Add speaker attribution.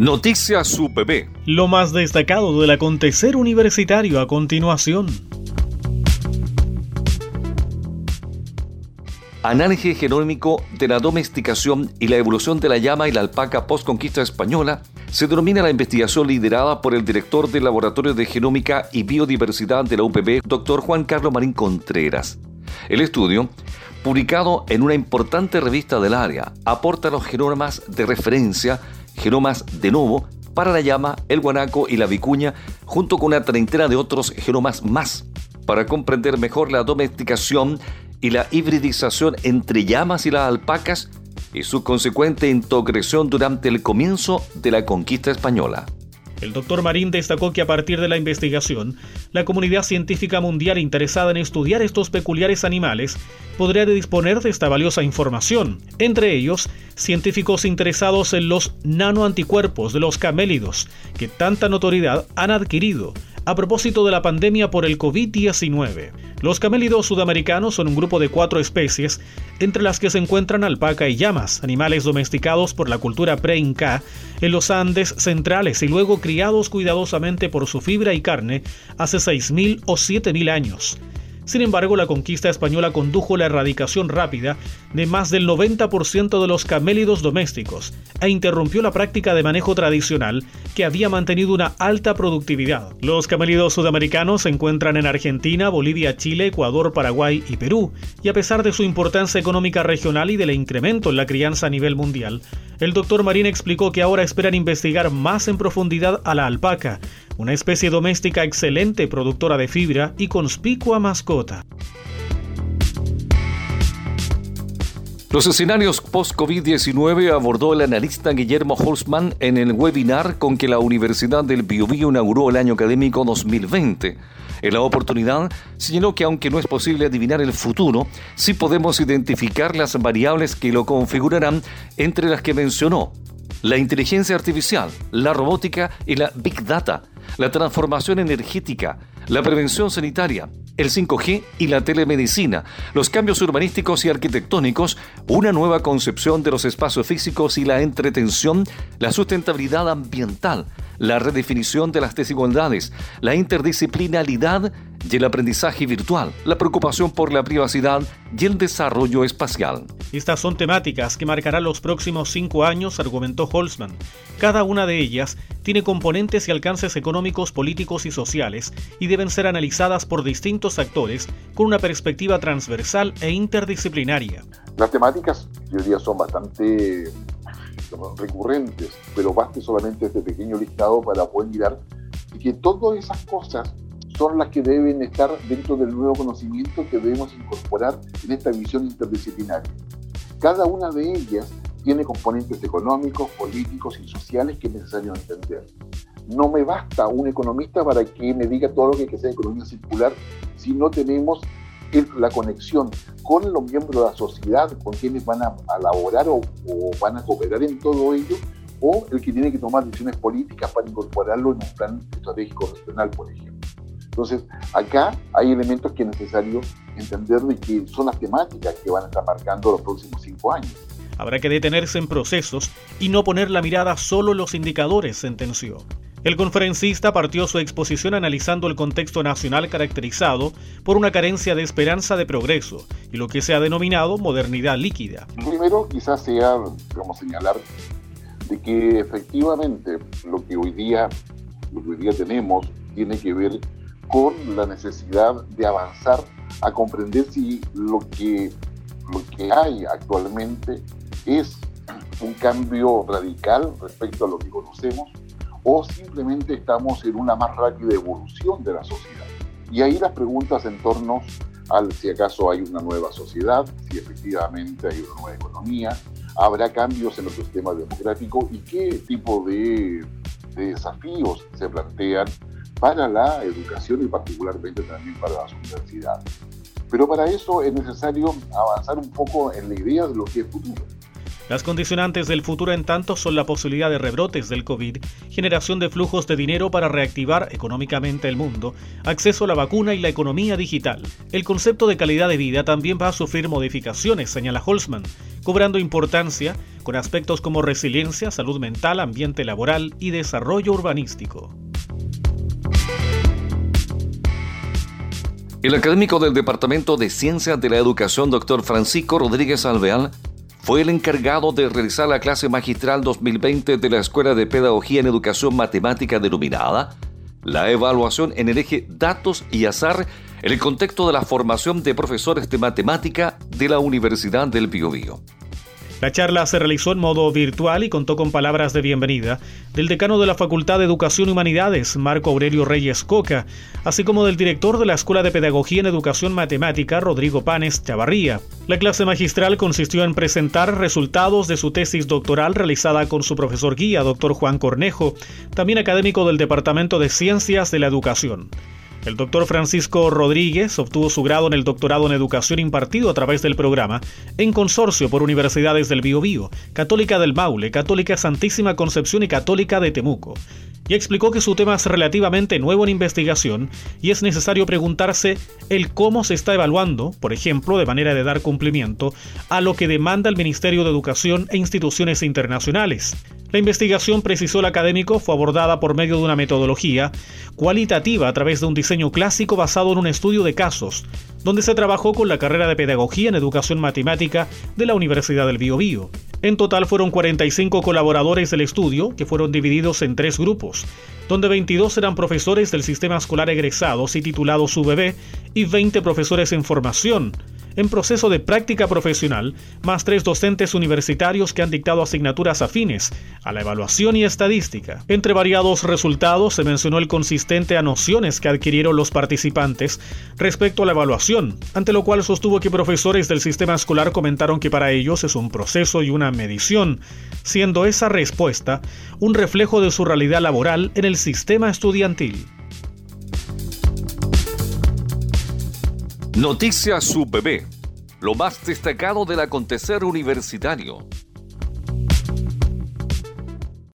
Speaker 1: Noticias UPB.
Speaker 2: Lo más destacado del acontecer universitario a continuación.
Speaker 1: Análisis genómico de la domesticación y la evolución de la llama y la alpaca postconquista española se denomina la investigación liderada por el director del Laboratorio de Genómica y Biodiversidad de la UPB, doctor Juan Carlos Marín Contreras. El estudio, publicado en una importante revista del área, aporta los genomas de referencia genomas de nuevo para la llama, el guanaco y la vicuña, junto con una treintena de otros genomas más, para comprender mejor la domesticación y la hibridización entre llamas y las alpacas y su consecuente integración durante el comienzo de la conquista española.
Speaker 2: El doctor Marín destacó que a partir de la investigación, la comunidad científica mundial interesada en estudiar estos peculiares animales podría disponer de esta valiosa información, entre ellos científicos interesados en los nanoanticuerpos de los camélidos, que tanta notoriedad han adquirido a propósito de la pandemia por el COVID-19. Los camélidos sudamericanos son un grupo de cuatro especies, entre las que se encuentran alpaca y llamas, animales domesticados por la cultura pre-inca en los Andes centrales y luego criados cuidadosamente por su fibra y carne hace 6.000 o 7.000 años. Sin embargo, la conquista española condujo la erradicación rápida de más del 90% de los camélidos domésticos e interrumpió la práctica de manejo tradicional que había mantenido una alta productividad. Los camélidos sudamericanos se encuentran en Argentina, Bolivia, Chile, Ecuador, Paraguay y Perú, y a pesar de su importancia económica regional y del incremento en la crianza a nivel mundial, el doctor Marín explicó que ahora esperan investigar más en profundidad a la alpaca, una especie doméstica excelente productora de fibra y conspicua mascota.
Speaker 1: Los escenarios post-COVID-19 abordó el analista Guillermo Holzman en el webinar con que la Universidad del Biobío inauguró el año académico 2020. En la oportunidad, señaló que aunque no es posible adivinar el futuro, sí podemos identificar las variables que lo configurarán, entre las que mencionó la inteligencia artificial, la robótica y la big data, la transformación energética, la prevención sanitaria, el 5G y la telemedicina, los cambios urbanísticos y arquitectónicos, una nueva concepción de los espacios físicos y la entretención, la sustentabilidad ambiental, la redefinición de las desigualdades, la interdisciplinaridad y el aprendizaje virtual, la preocupación por la privacidad y el desarrollo espacial.
Speaker 2: Estas son temáticas que marcarán los próximos cinco años, argumentó Holzman. Cada una de ellas tiene componentes y alcances económicos, políticos y sociales y deben ser analizadas por distintos actores con una perspectiva transversal e interdisciplinaria.
Speaker 3: Las temáticas, yo diría, son bastante recurrentes, pero baste solamente este pequeño listado para poder mirar que todas esas cosas son las que deben estar dentro del nuevo conocimiento que debemos incorporar en esta visión interdisciplinaria. Cada una de ellas tiene componentes económicos, políticos y sociales que es necesario entender. No me basta un economista para que me diga todo lo que que economía circular si no tenemos la conexión con los miembros de la sociedad, con quienes van a, elaborar o, o, van a cooperar en todo ello, o el que tiene que tomar decisiones políticas para incorporarlo en un plan estratégico regional, por ejemplo. Entonces, acá hay elementos que es necesario entender de que son las temáticas que van a estar marcando los próximos cinco años.
Speaker 2: Habrá que detenerse en procesos y no poner la mirada solo en los indicadores, sentenció. El conferencista partió su exposición analizando el contexto nacional caracterizado por una carencia de esperanza de progreso y lo que se ha denominado modernidad líquida.
Speaker 3: Primero, quizás sea, digamos, señalar de que efectivamente lo que hoy día, lo que hoy día tenemos tiene que ver con la necesidad de avanzar a comprender si lo que, lo que hay actualmente es un cambio radical respecto a lo que conocemos o simplemente estamos en una más rápida evolución de la sociedad. Y ahí las preguntas en torno al si acaso hay una nueva sociedad, si efectivamente hay una nueva economía, habrá cambios en nuestro sistema democrático y qué tipo de, de desafíos se plantean para la educación y particularmente también para las universidades. Pero para eso es necesario avanzar un poco en la idea de lo que es futuro.
Speaker 2: Las condicionantes del futuro en tanto son la posibilidad de rebrotes del COVID, generación de flujos de dinero para reactivar económicamente el mundo, acceso a la vacuna y la economía digital. El concepto de calidad de vida también va a sufrir modificaciones, señala Holzman, cobrando importancia con aspectos como resiliencia, salud mental, ambiente laboral y desarrollo urbanístico.
Speaker 1: El académico del Departamento de Ciencias de la Educación, doctor Francisco Rodríguez Alveal, fue el encargado de realizar la clase magistral 2020 de la Escuela de Pedagogía en Educación Matemática denominada la evaluación en el eje datos y azar en el contexto de la formación de profesores de matemática de la Universidad del Biobío.
Speaker 2: La charla se realizó en modo virtual y contó con palabras de bienvenida del decano de la Facultad de Educación y Humanidades, Marco Aurelio Reyes Coca, así como del director de la Escuela de Pedagogía en Educación Matemática, Rodrigo Panes Chavarría. La clase magistral consistió en presentar resultados de su tesis doctoral realizada con su profesor guía, doctor Juan Cornejo, también académico del Departamento de Ciencias de la Educación. El doctor Francisco Rodríguez obtuvo su grado en el doctorado en educación impartido a través del programa en consorcio por universidades del Biobío, Católica del Maule, Católica Santísima Concepción y Católica de Temuco y explicó que su tema es relativamente nuevo en investigación y es necesario preguntarse el cómo se está evaluando, por ejemplo, de manera de dar cumplimiento a lo que demanda el Ministerio de Educación e instituciones internacionales. La investigación, precisó el académico, fue abordada por medio de una metodología cualitativa a través de un diseño clásico basado en un estudio de casos, donde se trabajó con la carrera de Pedagogía en Educación Matemática de la Universidad del Biobío. En total fueron 45 colaboradores del estudio, que fueron divididos en tres grupos, donde 22 eran profesores del sistema escolar egresados y titulados UBB y 20 profesores en formación, en proceso de práctica profesional, más tres docentes universitarios que han dictado asignaturas afines a la evaluación y estadística. Entre variados resultados se mencionó el consistente a nociones que adquirieron los participantes respecto a la evaluación, ante lo cual sostuvo que profesores del sistema escolar comentaron que para ellos es un proceso y una medición, siendo esa respuesta un reflejo de su realidad laboral en el sistema estudiantil.
Speaker 1: Noticias Bebé, lo más destacado del acontecer universitario.